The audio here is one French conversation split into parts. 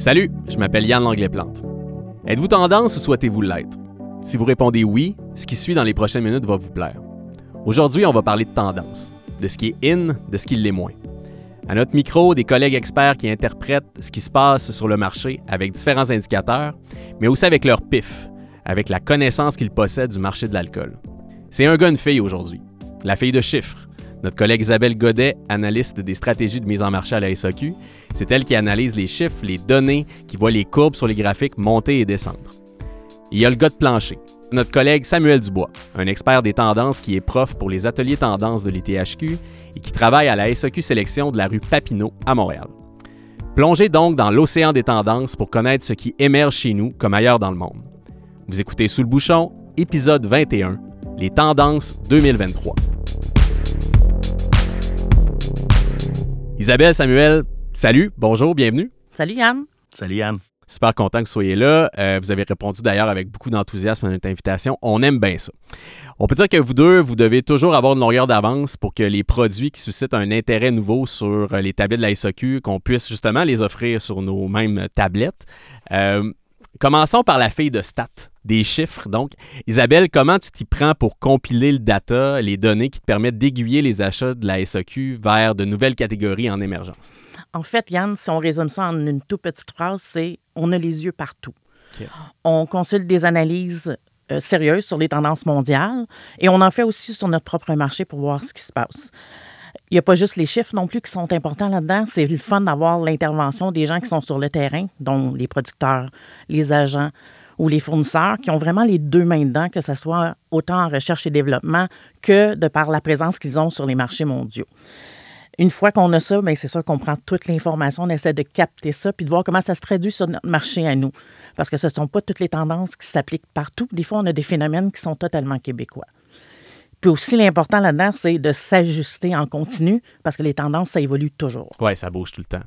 Salut, je m'appelle Yann Langlais-Plante. Êtes-vous tendance ou souhaitez-vous l'être? Si vous répondez oui, ce qui suit dans les prochaines minutes va vous plaire. Aujourd'hui, on va parler de tendance, de ce qui est in, de ce qui l'est moins. À notre micro, des collègues experts qui interprètent ce qui se passe sur le marché avec différents indicateurs, mais aussi avec leur pif, avec la connaissance qu'ils possèdent du marché de l'alcool. C'est un gars, une fille aujourd'hui, la fille de chiffres. Notre collègue Isabelle Godet, analyste des stratégies de mise en marché à la SAQ, c'est elle qui analyse les chiffres, les données, qui voit les courbes sur les graphiques monter et descendre. Il y a le gars de plancher, notre collègue Samuel Dubois, un expert des tendances qui est prof pour les ateliers tendances de l'ITHQ et qui travaille à la SAQ Sélection de la rue Papineau à Montréal. Plongez donc dans l'océan des tendances pour connaître ce qui émerge chez nous comme ailleurs dans le monde. Vous écoutez Sous le bouchon, épisode 21, les tendances 2023. Isabelle, Samuel, salut, bonjour, bienvenue. Salut Yann. Salut Yann. Super content que vous soyez là. Euh, vous avez répondu d'ailleurs avec beaucoup d'enthousiasme à notre invitation. On aime bien ça. On peut dire que vous deux, vous devez toujours avoir une longueur d'avance pour que les produits qui suscitent un intérêt nouveau sur les tablettes de la SAQ, qu'on puisse justement les offrir sur nos mêmes tablettes. Euh, commençons par la fille de stats, des chiffres. Donc, Isabelle, comment tu t'y prends pour compiler le data, les données qui te permettent d'aiguiller les achats de la SAQ vers de nouvelles catégories en émergence? En fait, Yann, si on résume ça en une toute petite phrase, c'est on a les yeux partout. On consulte des analyses euh, sérieuses sur les tendances mondiales et on en fait aussi sur notre propre marché pour voir ce qui se passe. Il n'y a pas juste les chiffres non plus qui sont importants là-dedans. C'est le fun d'avoir l'intervention des gens qui sont sur le terrain, dont les producteurs, les agents ou les fournisseurs, qui ont vraiment les deux mains dedans, que ce soit autant en recherche et développement que de par la présence qu'ils ont sur les marchés mondiaux. Une fois qu'on a ça, bien, c'est sûr qu'on prend toute l'information, on essaie de capter ça, puis de voir comment ça se traduit sur notre marché à nous. Parce que ce ne sont pas toutes les tendances qui s'appliquent partout. Des fois, on a des phénomènes qui sont totalement québécois. Puis aussi, l'important là-dedans, c'est de s'ajuster en continu parce que les tendances, ça évolue toujours. Oui, ça bouge tout le temps.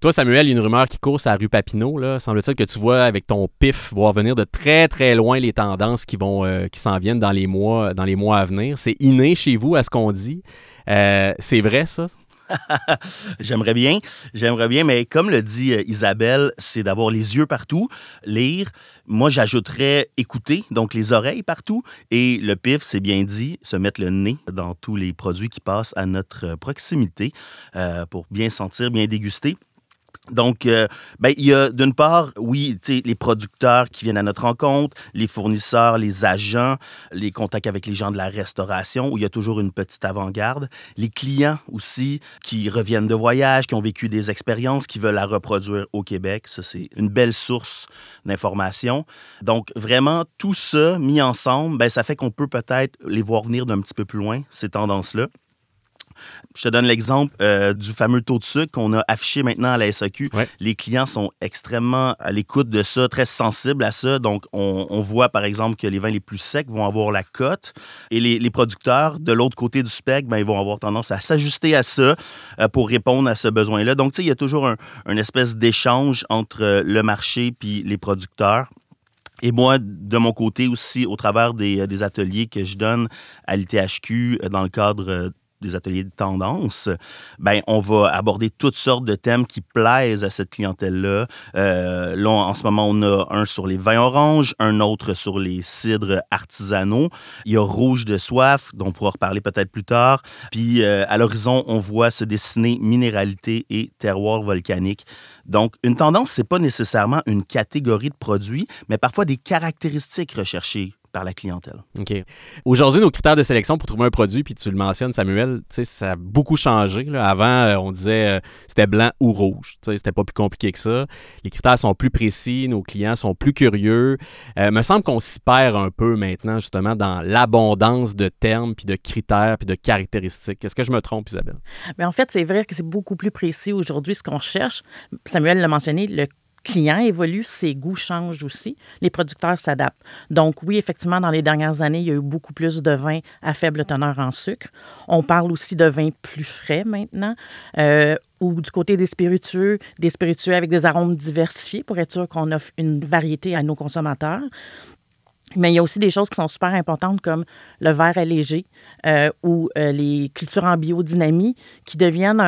Toi, Samuel, il y a une rumeur qui court à rue Papineau. Semble-t-il que tu vois avec ton pif voir venir de très, très loin les tendances qui vont euh, qui s'en viennent dans les mois, dans les mois à venir. C'est inné chez vous à ce qu'on dit. Euh, c'est vrai, ça? j'aimerais bien, j'aimerais bien, mais comme le dit euh, Isabelle, c'est d'avoir les yeux partout, lire. Moi, j'ajouterais écouter, donc les oreilles partout. Et le pif, c'est bien dit, se mettre le nez dans tous les produits qui passent à notre proximité euh, pour bien sentir, bien déguster. Donc, euh, ben, il y a d'une part, oui, les producteurs qui viennent à notre rencontre, les fournisseurs, les agents, les contacts avec les gens de la restauration, où il y a toujours une petite avant-garde. Les clients aussi qui reviennent de voyage, qui ont vécu des expériences, qui veulent la reproduire au Québec. Ça, c'est une belle source d'information. Donc, vraiment, tout ça mis ensemble, ben, ça fait qu'on peut peut-être les voir venir d'un petit peu plus loin, ces tendances-là. Je te donne l'exemple euh, du fameux taux de sucre qu'on a affiché maintenant à la SAQ. Les clients sont extrêmement à l'écoute de ça, très sensibles à ça. Donc, on, voit par exemple que les vins les plus secs vont avoir la cote et les, producteurs de l'autre côté du spectre, ben, ils vont avoir tendance à s'ajuster à ça euh, pour répondre à ce besoin-là. Donc, tu sais, il y a toujours un, espèce d'échange entre le marché puis les producteurs. Et moi, de mon côté aussi, au travers des, des ateliers que je donne à l'ITHQ dans le cadre des ateliers de tendance, ben on va aborder toutes sortes de thèmes qui plaisent à cette clientèle-là. Euh, là, en ce moment, on a un sur les vins oranges, un autre sur les cidres artisanaux. Il y a Rouge de soif, dont on pourra reparler peut-être plus tard. Puis euh, à l'horizon, on voit se dessiner minéralité et terroir volcanique. Donc, une tendance, c'est pas nécessairement une catégorie de produits, mais parfois des caractéristiques recherchées par la clientèle. OK. Aujourd'hui, nos critères de sélection pour trouver un produit, puis tu le mentionnes, Samuel, ça a beaucoup changé. Avant, euh, on disait euh, c'était blanc ou rouge. C'était pas plus compliqué que ça. Les critères sont plus précis, nos clients sont plus curieux. Il euh, me semble qu'on s'y perd un peu maintenant, justement, dans l'abondance de termes, puis de critères, puis de caractéristiques. Est-ce que je me trompe, Isabelle? Mais en fait, c'est vrai que c'est beaucoup plus précis aujourd'hui ce qu'on cherche. Samuel l'a mentionné, le client évolue, ses goûts changent aussi, les producteurs s'adaptent. Donc oui, effectivement, dans les dernières années, il y a eu beaucoup plus de vins à faible teneur en sucre. On parle aussi de vins plus frais maintenant. Euh, ou du côté des spiritueux, des spiritueux avec des arômes diversifiés pour être sûr qu'on offre une variété à nos consommateurs. Mais il y a aussi des choses qui sont super importantes comme le verre allégé euh, ou euh, les cultures en biodynamie qui deviennent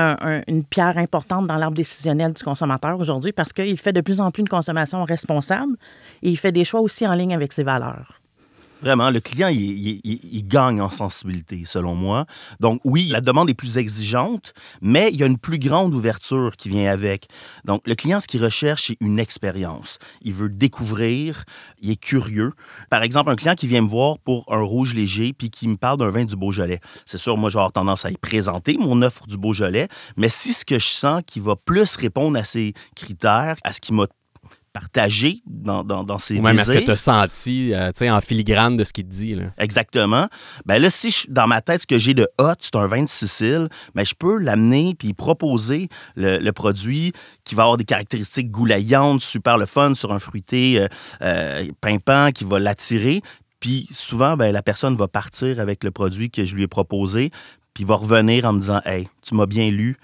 une pierre importante dans l'arbre décisionnel du consommateur aujourd'hui parce qu'il fait de plus en plus une consommation responsable et il fait des choix aussi en ligne avec ses valeurs. Vraiment, le client, il, gagne en sensibilité, selon moi. Donc, oui, la demande est plus exigeante, mais il y a une plus grande ouverture qui vient avec. Donc, le client, ce qu'il recherche, c'est une expérience. Il veut découvrir, il est curieux. Par exemple, un client qui vient me voir pour un rouge léger puis qui me parle d'un vin du Beaujolais. C'est sûr, moi, j'ai tendance à y présenter mon offre du Beaujolais, mais si ce que je sens qui va plus répondre à ces critères, à ce qui m'a partagé dans, dans, dans ses Ou même est-ce que tu as senti euh, en filigrane de ce qu'il te dit. Là? Exactement. Ben là, si dans ma tête, ce que j'ai de hot, c'est un vin de Sicile, ben, je peux l'amener puis proposer le, produit qui va avoir des caractéristiques goulaillantes, super le fun, sur un fruité euh, euh, pimpant qui va l'attirer. Puis souvent, ben, la personne va partir avec le produit que je lui ai proposé, puis va revenir en me disant Hey, tu m'as bien lu,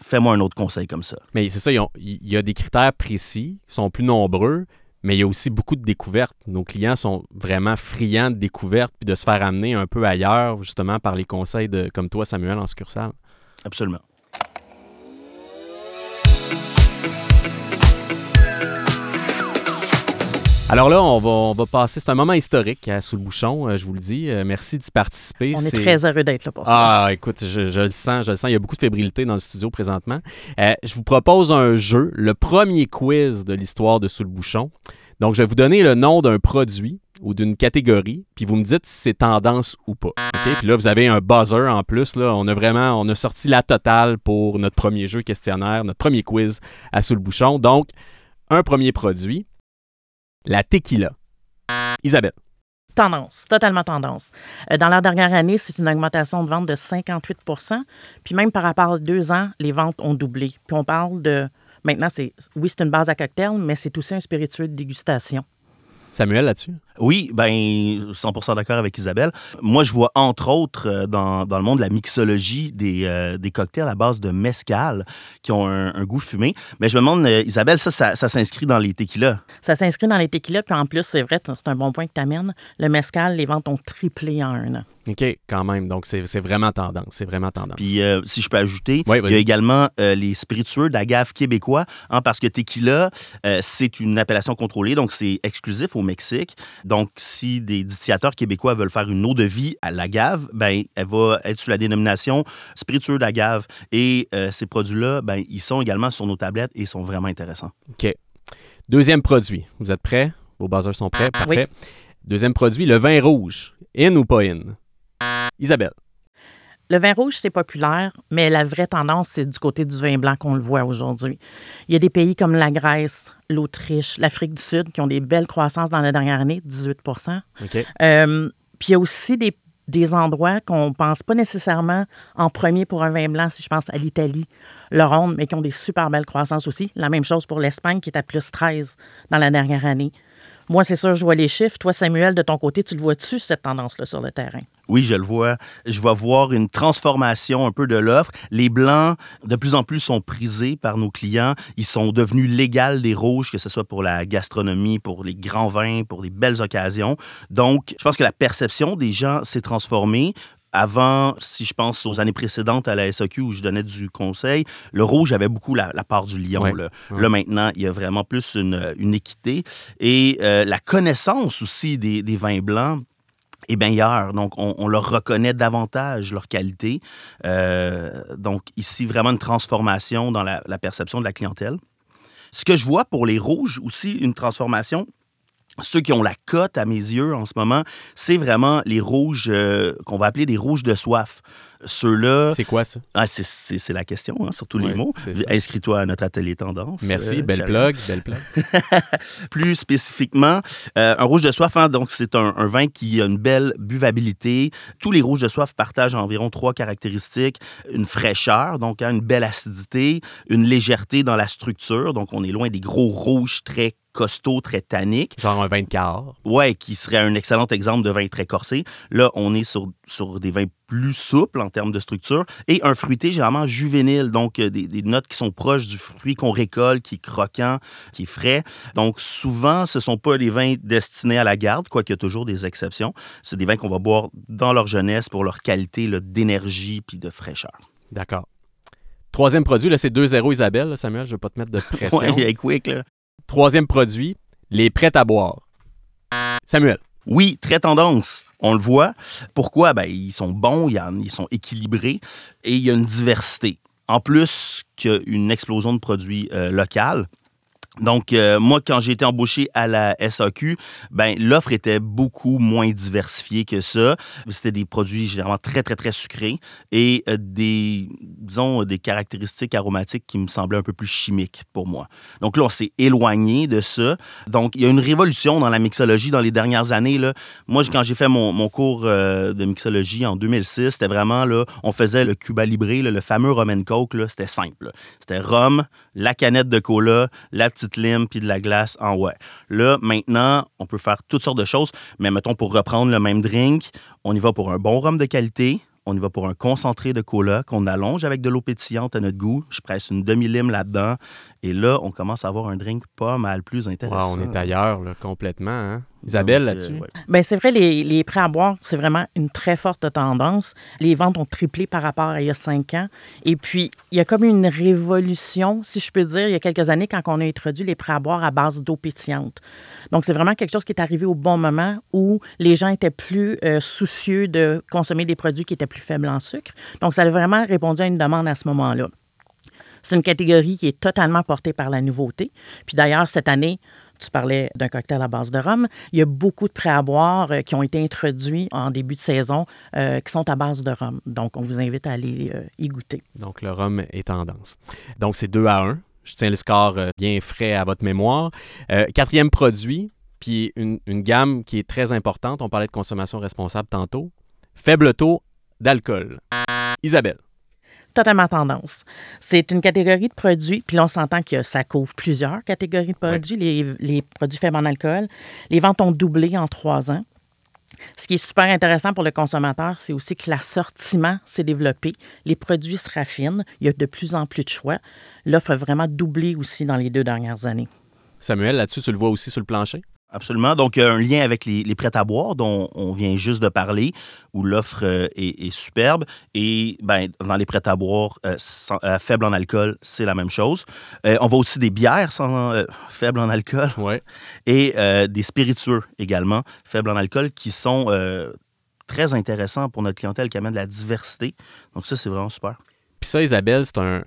fais-moi un autre conseil comme ça. Mais c'est ça, il y a des critères précis, ils sont plus nombreux, mais il y a aussi beaucoup de découvertes. Nos clients sont vraiment friands de découvertes puis de se faire amener un peu ailleurs, justement, par les conseils de, comme toi, Samuel, en succursale. Absolument. Alors là, on va, passer. C'est un moment historique hein, sous le bouchon, euh, je vous le dis. Euh, merci d'y participer. On est, très heureux d'être là pour ça. Ah, écoute, je, le sens, je le sens. Il y a beaucoup de fébrilité dans le studio présentement. Euh, je vous propose un jeu, le premier quiz de l'histoire de Sous le bouchon. Donc, je vais vous donner le nom d'un produit ou d'une catégorie, puis vous me dites si c'est tendance ou pas. Puis là, vous avez un buzzer en plus. Là. On a vraiment on a sorti la totale pour notre premier jeu questionnaire, notre premier quiz à Sous le bouchon. Donc, un premier produit la tequila. Isabelle. Tendance, totalement tendance. Euh, dans la dernière année, c'est une augmentation de vente de 58% Puis même par rapport à deux ans, les ventes ont doublé. Puis on parle de. Maintenant, c'est oui, c'est une base à cocktail, mais c'est aussi un spiritueux de dégustation. Samuel, là-dessus? Oui, ben 100% d'accord avec Isabelle. Moi, je vois entre autres euh, dans, dans le monde de la mixologie des, euh, des, cocktails à base de mescal qui ont un, goût fumé. Mais je me demande, euh, Isabelle, ça, ça, ça s'inscrit dans les tequilas? Ça s'inscrit dans les tequilas, puis en plus, c'est vrai, c'est un bon point que tu amènes. Le mescal, les ventes ont triplé en un an. OK, quand même. Donc, c'est vraiment tendance. C'est vraiment tendance. Puis, si je peux ajouter, il y a également les spiritueux d'agave québécois, hein, parce que tequila, c'est une appellation contrôlée, donc c'est exclusif au Mexique. Donc, si des distillateurs québécois veulent faire une eau de vie à l'agave, ben, elle va être sous la dénomination spiritueux d'agave. Et euh, ces produits-là, ben, ils sont également sur nos tablettes et sont vraiment intéressants. OK. Deuxième produit. Vous êtes prêts? Vos buzzers sont prêts? Parfait. Deuxième produit, le vin rouge. In ou pas in? Isabelle. Le vin rouge, c'est populaire, mais la vraie tendance, c'est du côté du vin blanc qu'on le voit aujourd'hui. Il y a des pays comme la Grèce, l'Autriche, l'Afrique du Sud qui ont des belles croissances dans la dernière année, 18% euh, Puis il y a aussi des, des endroits qu'on ne pense pas nécessairement en premier pour un vin blanc, si je pense à l'Italie, le Rhône, mais qui ont des super belles croissances aussi. La même chose pour l'Espagne qui est à plus 13 dans la dernière année. Moi, c'est sûr, je vois les chiffres. Toi, Samuel, de ton côté, tu le vois-tu, cette tendance-là sur le terrain? Oui, je le vois. Je vais voir une transformation un peu de l'offre. Les blancs, de plus en plus, sont prisés par nos clients. Ils sont devenus légaux des rouges, que ce soit pour la gastronomie, pour les grands vins, pour les belles occasions. Donc, je pense que la perception des gens s'est transformée. Avant, si je pense aux années précédentes à la SAQ où je donnais du conseil, le rouge avait beaucoup la, part du lion. Là. maintenant, il y a vraiment plus une, équité. Et euh, la connaissance aussi des, vins blancs est meilleure. Donc, on, leur reconnaît davantage leur qualité. Euh, donc, ici, vraiment une transformation dans la perception de la clientèle. Ce que je vois pour les rouges aussi, une transformation, ceux qui ont la cote à mes yeux en ce moment, c'est vraiment les rouges euh, qu'on va appeler des rouges de soif. Ceux-là. C'est quoi ça? Ah, c'est la question, hein, sur tous les mots. Inscris-toi à notre atelier tendance. Merci, euh, belle plug, belle plug. Plus spécifiquement, euh, un rouge de soif, hein, donc c'est un, vin qui a une belle buvabilité. Tous les rouges de soif partagent environ trois caractéristiques une fraîcheur, donc hein, une belle acidité, une légèreté dans la structure, donc on est loin des gros rouges très costaud, très tannique. Genre un vin de quart. Ouais, qui serait un excellent exemple de vin très corsé. Là, on est sur, sur des vins plus souples en termes de structure et un fruité généralement juvénile, donc euh, des, des notes qui sont proches du fruit qu'on récolte, qui est croquant, qui est frais. Donc souvent, ce ne sont pas des vins destinés à la garde, quoiqu'il y a toujours des exceptions. C'est des vins qu'on va boire dans leur jeunesse pour leur qualité d'énergie puis de fraîcheur. D'accord. Troisième produit, là, c'est 2-0 Isabelle, Samuel, je ne vais pas te mettre de pression. ouais, quick, là. Troisième produit, les prêts à boire. Samuel. Oui, très tendance. On le voit. Pourquoi? Ben, ils sont bons, ils sont équilibrés et il y a une diversité. En plus qu'une explosion de produits euh, locaux. Donc, euh, moi, quand j'ai été embauché à la SAQ, ben, l'offre était beaucoup moins diversifiée que ça. C'était des produits généralement très, très, très sucrés et euh, des, disons, des caractéristiques aromatiques qui me semblaient un peu plus chimiques pour moi. Donc là, on s'est éloigné de ça. Donc, il y a une révolution dans la mixologie dans les dernières années. Là. Moi, quand j'ai fait mon, mon cours euh, de mixologie en 2006, c'était vraiment, là, on faisait le Cuba Libre, le fameux rum and coke, c'était simple. C'était rhum, la canette de cola, la petite puis de la glace en ouais. Là, maintenant, on peut faire toutes sortes de choses, mais mettons pour reprendre le même drink, on y va pour un bon rhum de qualité, on y va pour un concentré de cola qu'on allonge avec de l'eau pétillante à notre goût. Je presse une demi-lime là-dedans. Et là, on commence à avoir un drink pas mal plus intéressant. on est ailleurs, complètement. Hein? Isabelle, là-dessus? Euh, ben, c'est vrai, les, les, prêts à boire, c'est vraiment une très forte tendance. Les ventes ont triplé par rapport à il y a cinq ans. Et puis, il y a comme une révolution, si je peux dire, il y a quelques années, quand on a introduit les prêts à boire à base d'eau pétillante. Donc, c'est vraiment quelque chose qui est arrivé au bon moment où les gens étaient plus euh, soucieux de consommer des produits qui étaient plus faibles en sucre. Donc, ça a vraiment répondu à une demande à ce moment-là. C'est une catégorie qui est totalement portée par la nouveauté. Puis d'ailleurs, cette année, tu parlais d'un cocktail à base de rhum. Il y a beaucoup de prêts à boire euh, qui ont été introduits en début de saison euh, qui sont à base de rhum. Donc, on vous invite à aller euh, y goûter. Donc, le rhum est tendance. Donc, c'est 2 à 1. Je tiens le score bien frais à votre mémoire. quatrième produit, puis une, une gamme qui est très importante. On parlait de consommation responsable tantôt. Faible taux d'alcool. Isabelle totalement tendance. C'est une catégorie de produits, puis là, on s'entend que ça couvre plusieurs catégories de produits, les, produits faibles en alcool. Les ventes ont doublé en trois ans. Ce qui est super intéressant pour le consommateur, c'est aussi que l'assortiment s'est développé, les produits se raffinent, il y a de plus en plus de choix. L'offre a vraiment doublé aussi dans les deux dernières années. Samuel, là-dessus, tu le vois aussi sur le plancher? Absolument. Donc, il y a un lien avec les, prêts à boire dont on vient juste de parler, où l'offre euh, est, superbe. Et ben, dans les prêts à boire euh, euh, faibles en alcool, c'est la même chose. on voit aussi des bières sans, faibles en alcool. Ouais. Et des spiritueux également, faibles en alcool, qui sont très intéressants pour notre clientèle, qui amènent de la diversité. Donc, ça, c'est vraiment super. Puis ça, Isabelle, c'est un,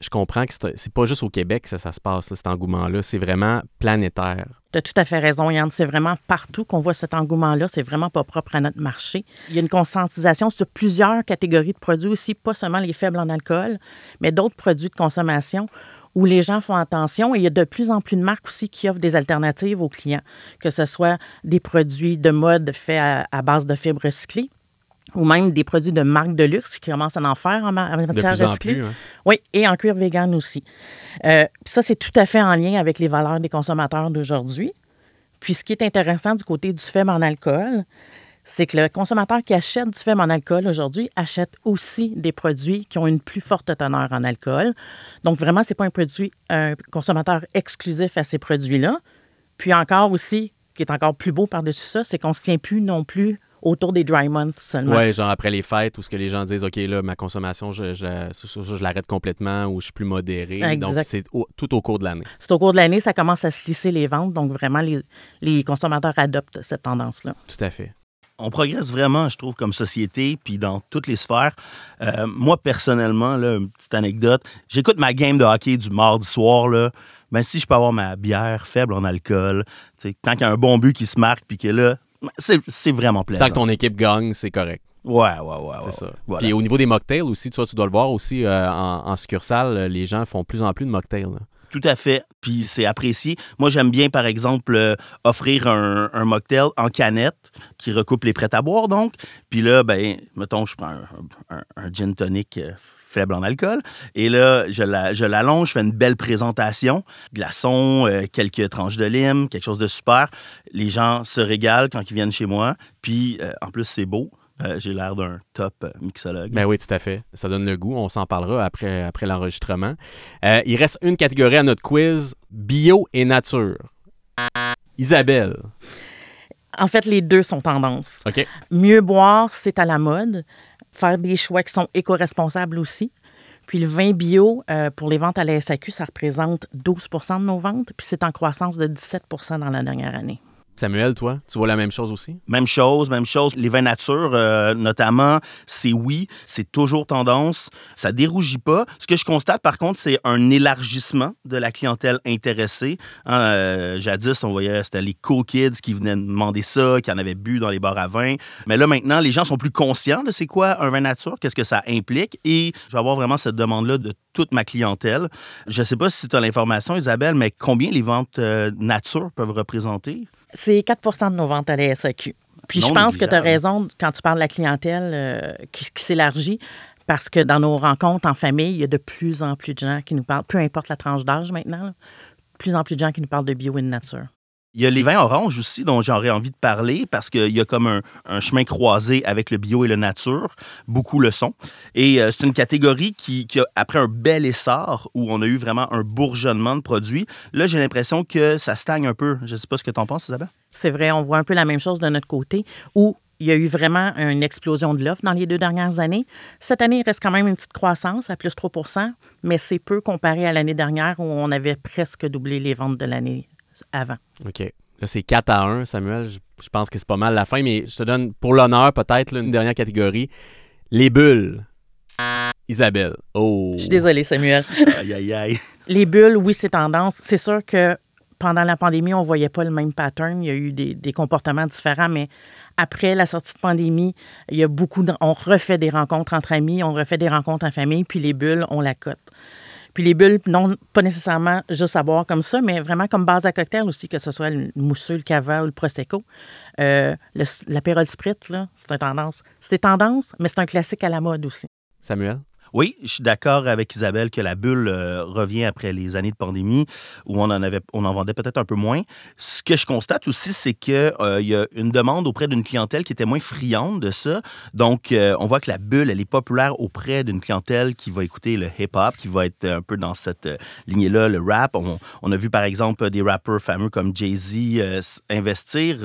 je comprends que c'est pas juste au Québec que ça, se passe, cet engouement-là. C'est vraiment planétaire. Tu as tout à fait raison, Yann. C'est vraiment partout qu'on voit cet engouement-là. C'est vraiment pas propre à notre marché. Il y a une conscientisation sur plusieurs catégories de produits aussi, pas seulement les faibles en alcool, mais d'autres produits de consommation où les gens font attention et il y a de plus en plus de marques aussi qui offrent des alternatives aux clients, que ce soit des produits de mode faits à, base de fibres recyclées, ou même des produits de marque de luxe qui commencent à en faire en, matière recyclée. Hein. Oui, et en cuir vegan aussi. Euh, ça, c'est tout à fait en lien avec les valeurs des consommateurs d'aujourd'hui. Puis ce qui est intéressant du côté du faible en alcool, c'est que le consommateur qui achète du faible en alcool aujourd'hui achète aussi des produits qui ont une plus forte teneur en alcool. Donc vraiment, ce n'est pas un produit, un consommateur exclusif à ces produits-là. Puis encore aussi, qui est encore plus beau par-dessus ça, c'est qu'on ne se tient plus non plus autour des dry months seulement. Oui, genre après les fêtes, où ce que les gens disent, OK, là, ma consommation, je, je, l'arrête complètement ou je suis plus modéré. Donc, c'est tout au cours de l'année. C'est au cours de l'année, ça commence à se lisser les ventes. Donc, vraiment, les, les consommateurs adoptent cette tendance-là. Tout à fait on progresse vraiment, je trouve, comme société, puis dans toutes les sphères. Euh, moi, personnellement, là, une petite anecdote, j'écoute ma game de hockey du mardi soir, là, ben, si je peux avoir ma bière faible en alcool, tant qu'il y a un bon but qui se marque, puis que là, c'est vraiment plaisant. Tant que ton équipe gagne, c'est correct. Ouais, ouais, ouais. C'est ça. Puis au niveau des mocktails aussi, tu, vois, tu dois le voir aussi euh, en, succursale, les gens font plus en plus de mocktails. Tout à fait. Puis c'est apprécié. Moi, j'aime bien, par exemple, euh, offrir un, mocktail en canette qui recoupe les prêts à boire, donc. Puis là, ben, mettons, je prends un, gin tonic euh, faible en alcool. Et là, je la, je l'allonge, je fais une belle présentation, glaçons, euh, quelques tranches de lime, quelque chose de super. Les gens se régalent quand ils viennent chez moi. Puis, euh, en plus, c'est beau. Euh, j'ai l'air d'un top euh, mixologue. Ben oui, tout à fait. Ça donne le goût. On s'en parlera après, après l'enregistrement. Euh, il reste une catégorie à notre quiz bio et nature. Isabelle. En fait, les deux sont tendances. OK. Mieux boire, c'est à la mode. Faire des choix qui sont éco-responsables aussi. Puis le vin bio, euh, pour les ventes à la SAQ, ça représente 12 de nos ventes, puis c'est en croissance de 17% dans la dernière année. Samuel, toi, tu vois la même chose aussi? Même chose, même chose. Les vins nature, euh, notamment, c'est oui, c'est toujours tendance. Ça dérougit pas. Ce que je constate, par contre, c'est un élargissement de la clientèle intéressée. Hein, euh, jadis, on voyait, c'était les cool kids qui venaient demander ça, qui en avaient bu dans les bars à vin. Mais là, maintenant, les gens sont plus conscients de c'est quoi un vin nature, qu'est-ce que ça implique. Et je vais avoir vraiment cette demande-là de toute ma clientèle. Je sais pas si tu as l'information, Isabelle, mais combien les ventes euh, nature peuvent représenter? C'est 4% de nos ventes à la SAQ. Puis Non je pense que tu as raison quand tu parles de la clientèle euh, qui, qui s'élargit. Parce que dans nos rencontres en famille, il y a de plus en plus de gens qui nous parlent, peu importe la tranche d'âge maintenant, là, de plus en plus de gens qui nous parlent de bio et de nature. Il y a les vins oranges aussi dont j'aurais envie de parler parce qu'il y a comme un, chemin croisé avec le bio et le nature. Beaucoup le sont. Et euh, c'est une catégorie qui, qui a, après un bel essor où on a eu vraiment un bourgeonnement de produits, là, j'ai l'impression que ça stagne un peu. Je ne sais pas ce que tu en penses, Isabelle. C'est vrai, on voit un peu la même chose de notre côté, où il y a eu vraiment une explosion de l'offre dans les deux dernières années. Cette année, il reste quand même une petite croissance à plus 3% mais c'est peu comparé à l'année dernière où on avait presque doublé les ventes de l'année avant. OK. Là, c'est 4 à 1, Samuel. Je, je pense que c'est pas mal la fin, mais je te donne pour l'honneur peut-être là, une dernière catégorie. Les bulles. Isabelle. Oh. Je suis désolée, Samuel. Aïe, aïe, aïe. Les bulles, oui, c'est tendance. C'est sûr que pendant la pandémie, on ne voyait pas le même pattern. Il y a eu des, des comportements différents, mais après la sortie de pandémie, il y a beaucoup de, on refait des rencontres entre amis, on refait des rencontres en famille, puis les bulles, on la cote. Puis les bulles, non pas nécessairement juste à boire comme ça, mais vraiment comme base à cocktail aussi, que ce soit le mousseux, le cava ou le prosecco. Euh, spritz, là, c'est une tendance. C'est tendance, mais c'est un classique à la mode aussi. Samuel? Oui, je suis d'accord avec Isabelle que la bulle euh, revient après les années de pandémie où on en avait, on en vendait peut-être un peu moins. Ce que je constate aussi, c'est que euh, y a une demande auprès d'une clientèle qui était moins friande de ça. Donc, euh, on voit que la bulle, elle est populaire auprès d'une clientèle qui va écouter le hip-hop, qui va être un peu dans cette lignée-là, le rap. On, a vu par exemple des rappeurs fameux comme Jay-Z investir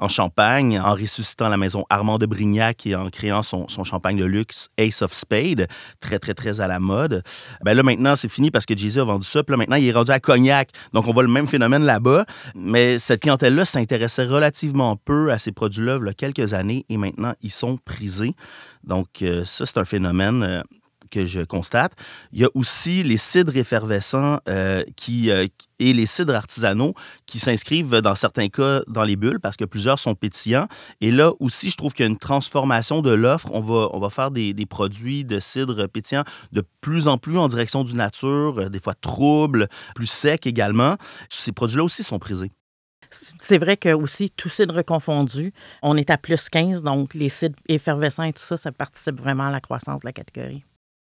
en champagne en ressuscitant la maison Armand de Brignac et en créant son, son champagne de luxe Ace of Spade très, très, très à la mode. Ben là, maintenant, c'est fini parce que Jay-Z a vendu ça. Puis là, maintenant, il est rendu à Cognac. Donc, on voit le même phénomène là-bas. Mais cette clientèle-là s'intéressait relativement peu à ces produits-là il y a quelques années et maintenant, ils sont prisés. Donc, euh, ça, c'est un phénomène. euh, que je constate. Il y a aussi les cidres effervescents euh, qui, euh, et les cidres artisanaux qui s'inscrivent dans certains cas dans les bulles parce que plusieurs sont pétillants. Et là aussi, je trouve qu'il y a une transformation de l'offre. On va, on va faire des, produits de cidre pétillant de plus en plus en direction du nature, euh, des fois troubles, plus secs également. Ces produits-là aussi sont prisés. C'est vrai que aussi, tout cidre confondu, on est à plus 15, donc les cidres effervescents et tout ça, ça participe vraiment à la croissance de la catégorie.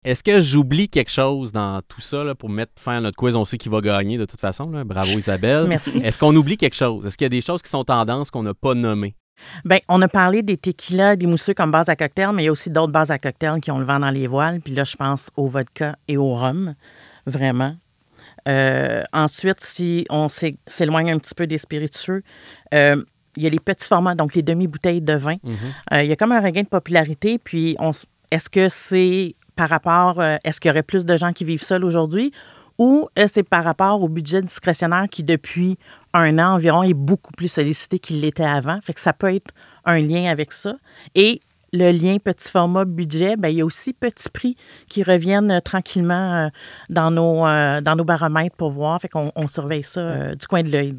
Est-ce que j'oublie quelque chose dans tout ça là, pour mettre fin à notre quiz? On sait qui va gagner de toute façon. là. Bravo Isabelle. Merci. Est-ce qu'on oublie quelque chose? Est-ce qu'il y a des choses qui sont tendances qu'on n'a pas nommées? Bien, on a parlé des tequilas, des mousseux comme base à cocktail, mais il y a aussi d'autres bases à cocktail qui ont le vent dans les voiles. Puis là, je pense au vodka et au rhum, vraiment. Euh, ensuite, si on s'é- s'éloigne un petit peu des spiritueux, euh, il y a les petits formats, donc les demi-bouteilles de vin. Euh, il y a comme un regain de popularité. Puis, on est-ce que c'est par rapport, euh, est-ce qu'il y aurait plus de gens qui vivent seuls aujourd'hui ou c'est par rapport au budget discrétionnaire qui, depuis un an environ, est beaucoup plus sollicité qu'il l'était avant? Fait que ça peut être un lien avec ça. Et le lien petit format budget, ben, il y a aussi petits prix qui reviennent euh, tranquillement euh, dans, nos, dans nos baromètres pour voir. Fait qu'on on surveille ça du coin de l'œil.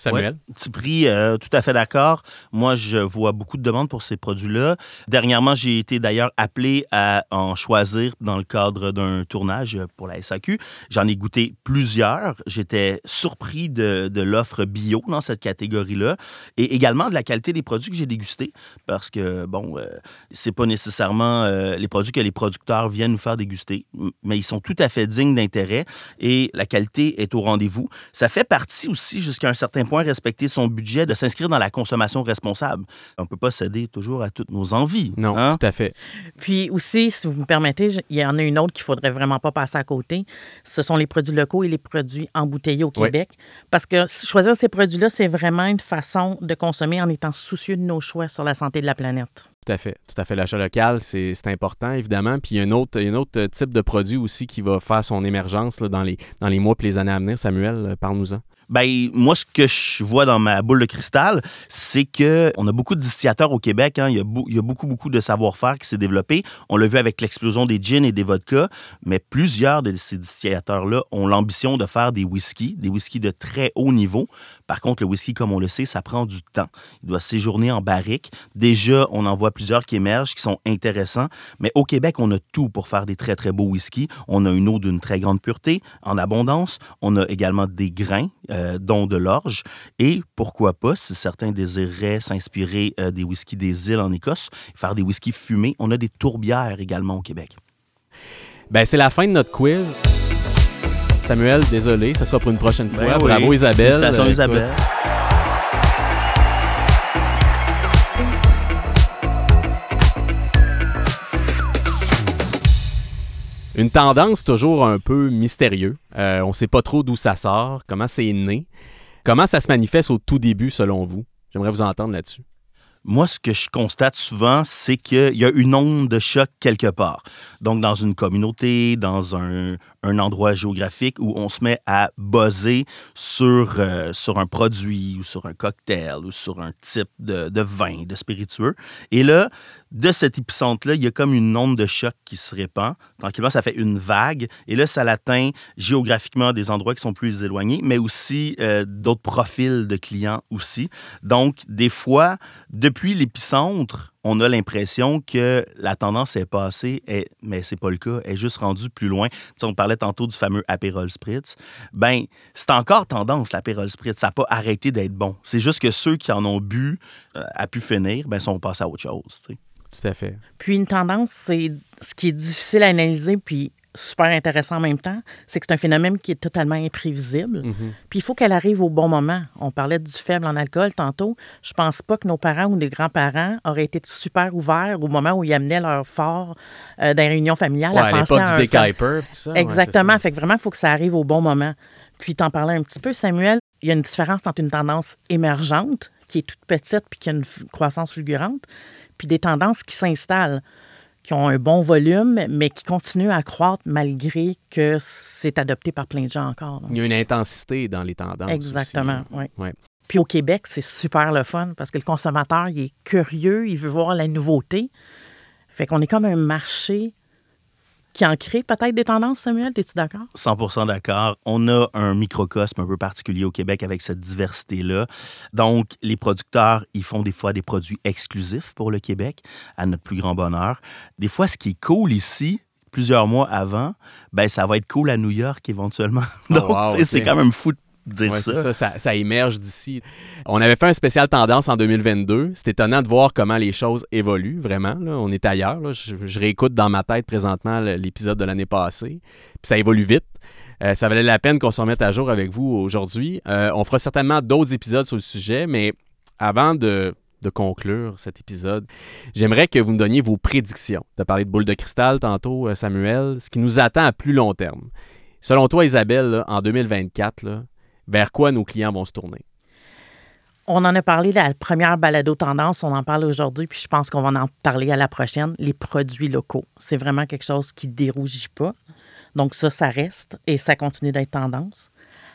Samuel? petit prix, euh, tout à fait d'accord. Moi, je vois beaucoup de demandes pour ces produits-là. Dernièrement, j'ai été d'ailleurs appelé à en choisir dans le cadre d'un tournage pour la SAQ. J'en ai goûté plusieurs. J'étais surpris de, de l'offre bio dans cette catégorie-là et également de la qualité des produits que j'ai dégustés parce que, bon, euh, c'est pas nécessairement euh, les produits que les producteurs viennent nous faire déguster, mais ils sont tout à fait dignes d'intérêt et la qualité est au rendez-vous. Ça fait partie aussi, jusqu'à un certain point, respecter son budget, de s'inscrire dans la consommation responsable. On ne peut pas céder toujours à toutes nos envies. Non, hein? tout à fait. Puis aussi, si vous me permettez, il y en a une autre qu'il faudrait vraiment pas passer à côté. Ce sont les produits locaux et les produits embouteillés au Oui. Québec. Parce que choisir ces produits-là, c'est vraiment une façon de consommer en étant soucieux de nos choix sur la santé de la planète. Tout à fait. Tout à fait. L'achat local, c'est important, évidemment. Puis il y a un autre, il y a un autre type de produit aussi qui va faire son émergence là, dans, les, dans les mois et les années à venir. Samuel, euh, parle-nous-en. Ben, moi, ce que je vois dans ma boule de cristal, c'est que on a beaucoup de distillateurs au Québec. hein. Il, y a beaucoup, beaucoup de savoir-faire qui s'est développé. On l'a vu avec l'explosion des gins et des vodkas, mais plusieurs de ces distillateurs-là ont l'ambition de faire des whiskies, des whiskies de très haut niveau. Par contre, le whisky, comme on le sait, ça prend du temps. Il doit séjourner en barrique. Déjà, on en voit plusieurs qui émergent, qui sont intéressants. Mais au Québec, on a tout pour faire des très, très beaux whiskies. On a une eau d'une très grande pureté, en abondance. On a également des grains, euh, dont de l'orge. Et pourquoi pas, si certains désireraient s'inspirer euh, des whiskies des îles en Écosse, faire des whiskies fumés, on a des tourbières également au Québec. Ben, c'est la fin de notre quiz. Samuel, désolé, ce sera pour une prochaine fois. Ben oui. Bravo Isabelle. Félicitations, Euh, écoute, Isabelle. Une tendance toujours un peu mystérieux. Euh, on ne sait pas trop d'où ça sort, comment c'est né. Comment ça se manifeste au tout début, selon vous? J'aimerais vous entendre là-dessus. Moi, ce que je constate souvent, c'est qu'il y a une onde de choc quelque part. Donc, dans une communauté, dans un, endroit géographique où on se met à buzzer sur, euh, sur un produit ou sur un cocktail ou sur un type de, de vin, de spiritueux. Et là, de cet épicentre-là, il y a comme une onde de choc qui se répand. Tranquillement, ça fait une vague. Et là, ça atteint géographiquement des endroits qui sont plus éloignés, mais aussi euh, d'autres profils de clients aussi. Donc, des fois, depuis l'épicentre, on a l'impression que la tendance est passée, et- mais c'est pas le cas, elle est juste rendue plus loin. Tu sais, on parlait tantôt du fameux Aperol Spritz. Ben, c'est encore tendance, l'Aperol Spritz. Ça n'a pas arrêté d'être bon. C'est juste que ceux qui en ont bu, euh, à pu finir, ben, sont passés à autre chose. tu sais. Tout à fait. Puis une tendance, c'est ce qui est difficile à analyser puis super intéressant en même temps, c'est que c'est un phénomène qui est totalement imprévisible. Puis il faut qu'elle arrive au bon moment. On parlait du faible en alcool tantôt. Je pense pas que nos parents ou nos grands-parents auraient été super ouverts au moment où ils amenaient leur fort euh, dans les réunions familiales Ouais, à à l'époque à du. Decaiper, tout ça. Exactement. ça. fait que vraiment, il faut que ça arrive au bon moment. Puis t'en parlais un petit peu, Samuel. Il y a une différence entre une tendance émergente, qui est toute petite puis qui a une croissance fulgurante, puis des tendances qui s'installent, qui ont un bon volume, mais qui continuent à croître malgré que c'est adopté par plein de gens encore. Il y a une intensité dans les tendances. aussi. Exactement, oui. Ouais. Puis au Québec, c'est super le fun parce que le consommateur, il est curieux, il veut voir la nouveauté. Fait qu'on est comme un marché qui en crée peut-être des tendances, Samuel, es-tu d'accord? 100 d'accord. On a un microcosme un peu particulier au Québec avec cette diversité-là. Donc, les producteurs, ils font des fois des produits exclusifs pour le Québec, à notre plus grand bonheur. Des fois, ce qui est cool ici, plusieurs mois avant, ben ça va être cool à New York éventuellement. Oh, Donc, wow, sais, c'est quand même fou de dire Ouais, ça. c'est ça, ça, ça émerge d'ici. On avait fait un spécial tendance en 2022. C'est étonnant de voir comment les choses évoluent, vraiment. là. On est ailleurs. là. Je, je réécoute dans ma tête présentement l'épisode de l'année passée. Puis ça évolue vite. Euh, ça valait la peine qu'on se remette à jour avec vous aujourd'hui. Euh, on fera certainement d'autres épisodes sur le sujet, mais avant de, de conclure cet épisode, j'aimerais que vous me donniez vos prédictions. Tu as parlé de boule de cristal tantôt, euh, Samuel, ce qui nous attend à plus long terme. Selon toi, Isabelle, là, en 2024, là, vers quoi nos clients vont se tourner? On en a parlé la première balado tendance, on en parle aujourd'hui, puis je pense qu'on va en parler à la prochaine. Les produits locaux, c'est vraiment quelque chose qui ne dérougit pas. Donc ça, ça reste et ça continue d'être tendance.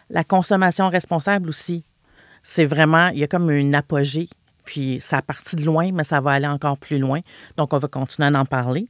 La consommation responsable aussi, c'est vraiment, il y a comme une apogée, puis ça a parti de loin, mais ça va aller encore plus loin. Donc on va continuer à en parler.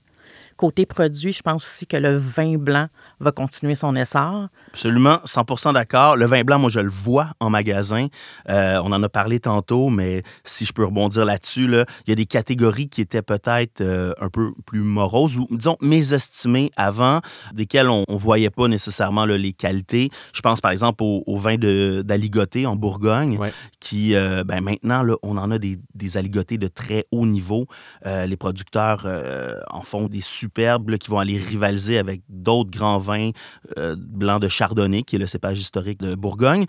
Côté produit, je pense aussi que le vin blanc va continuer son essor. Absolument, 100% d'accord. Le vin blanc, moi, je le vois en magasin. Euh, on en a parlé tantôt, mais si je peux rebondir là-dessus, là, il y a des catégories qui étaient peut-être euh, un peu plus moroses ou, disons, mésestimées avant, desquelles on ne voyait pas nécessairement les qualités. Je pense, par exemple, au, vin d'aligoté en Bourgogne, qui, euh, ben, maintenant, là, on en a des, des aligotés de très haut niveau. les producteurs en font des qui vont aller rivaliser avec d'autres grands vins blancs de Chardonnay, qui est le cépage historique de Bourgogne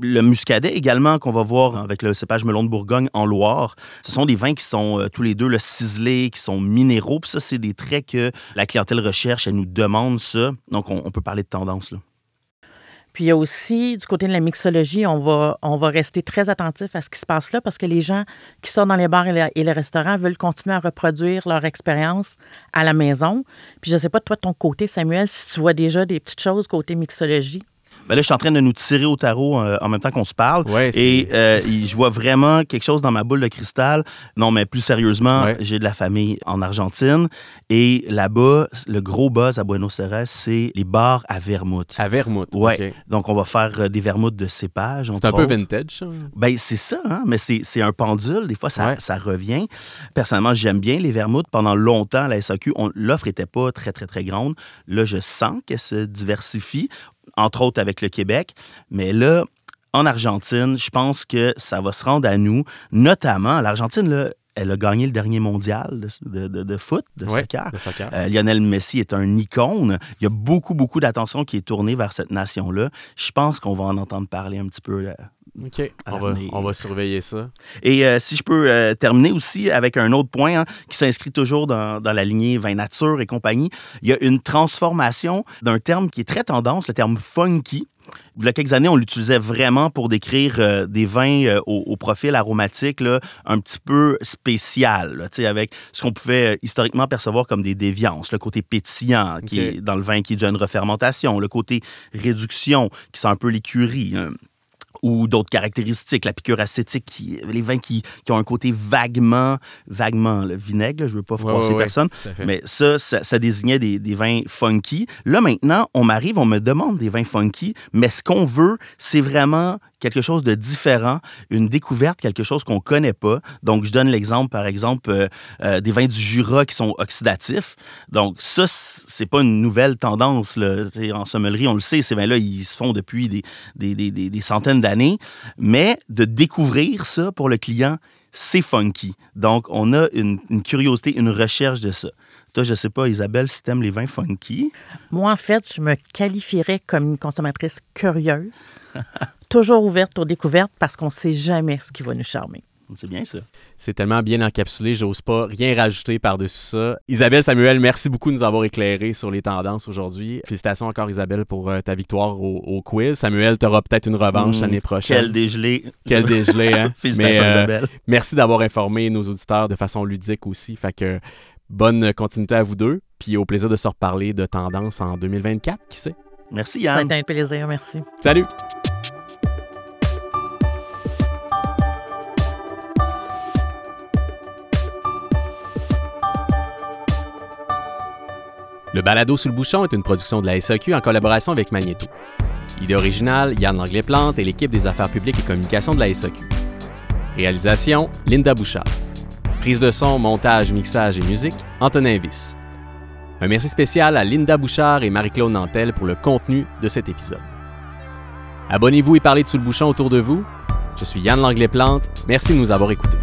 le muscadet également qu'on va voir avec le cépage melon de Bourgogne en Loire. Ce sont des vins qui sont euh, tous les deux le ciselés, qui sont minéraux. Puis ça, c'est des traits que la clientèle recherche. Elle nous demande ça. Donc, on, peut parler de tendance là. Puis il y a aussi, du côté de la mixologie, on va, rester très attentif à ce qui se passe là parce que les gens qui sont dans les bars et, les restaurants veulent continuer à reproduire leur expérience à la maison. Puis je ne sais pas, toi, de ton côté, Samuel, si tu vois déjà des petites choses côté mixologie. Ben là, je suis en train de nous tirer au tarot euh, en même temps qu'on se parle. et euh, je vois vraiment quelque chose dans ma boule de cristal. Non, mais plus sérieusement, j'ai de la famille en Argentine. Et là-bas, le gros buzz à Buenos Aires, c'est les bars à vermouth. À vermouth, Oui. Donc, on va faire euh, des vermouths de cépage. C'est un peu vintage? Ben, c'est ça, hein? mais c'est un pendule. Des fois, ça, ça revient. Personnellement, j'aime bien les vermouths. Pendant longtemps, à la SAQ, l'offre n'était pas très, très, très grande. Là, je sens qu'elle se diversifie entre autres avec le Québec. Mais là, en Argentine, je pense que ça va se rendre à nous, notamment l'Argentine, elle a gagné le dernier mondial de, foot, de soccer. Euh, Lionel Messi est un icône. Il y a beaucoup, beaucoup d'attention qui est tournée vers cette nation-là. Je pense qu'on va en entendre parler un petit peu. OK. On va, surveiller ça. Et euh, si je peux euh, terminer aussi avec un autre point hein, qui s'inscrit toujours dans, la lignée vin nature et compagnie, il y a une transformation d'un terme qui est très tendance, le terme funky. Il y a quelques années, on l'utilisait vraiment pour décrire euh, des vins au, profil aromatique un petit peu spécial, avec ce qu'on pouvait historiquement percevoir comme des déviances. Le côté pétillant qui est dans le vin qui est dû à une refermentation, le côté réduction qui sent un peu l'écurie, hein ou d'autres caractéristiques, la piqûre acétique, les vins qui, ont un côté vaguement, vaguement le vinaigre, je ne veux pas froisser personne, mais ça, ça, désignait des, des, vins funky. Là, maintenant, on m'arrive, on me demande des vins funky, mais ce qu'on veut, c'est vraiment quelque chose de différent, une découverte, quelque chose qu'on ne connaît pas. Donc, je donne l'exemple, par exemple, euh, euh, des vins du Jura qui sont oxydatifs. Donc, ça, c'est pas une nouvelle tendance. Là. En sommellerie, on le sait, ces vins-là, ils se font depuis des, des, des, des centaines d'années. Mais de découvrir ça pour le client, c'est funky. Donc, on a une, une curiosité, une recherche de ça. Toi, je sais pas, Isabelle, si t'aimes les vins funky. Moi, en fait, je me qualifierais comme une consommatrice curieuse, toujours ouverte aux découvertes parce qu'on ne sait jamais ce qui va nous charmer. C'est bien ça. C'est tellement bien encapsulé, j'ose pas rien rajouter par-dessus ça. Isabelle Samuel, merci beaucoup de nous avoir éclairé sur les tendances aujourd'hui. Félicitations encore Isabelle pour euh, ta victoire au, quiz. Samuel, tu auras peut-être une revanche hmm, l'année prochaine. Quel dégelé. Quel dégelé, hein? Félicitations euh, Isabelle. Merci d'avoir informé nos auditeurs de façon ludique aussi. Fait que bonne continuité à vous deux, puis au plaisir de se reparler de tendances en 2024, qui sait. Merci Yann. Ça a été un plaisir, merci. Salut. Le balado sous le bouchon est une production de la SAQ en collaboration avec Magneto. Idée originale, Yann Langlais-Plante et l'équipe des affaires publiques et communications de la SAQ. Réalisation, Linda Bouchard. Prise de son, montage, mixage et musique, Antonin Viss. Un merci spécial à Linda Bouchard et Marie-Claude Nantel pour le contenu de cet épisode. Abonnez-vous et parlez de Sous le bouchon autour de vous. Je suis Yann Langlais-Plante. Merci de nous avoir écoutés.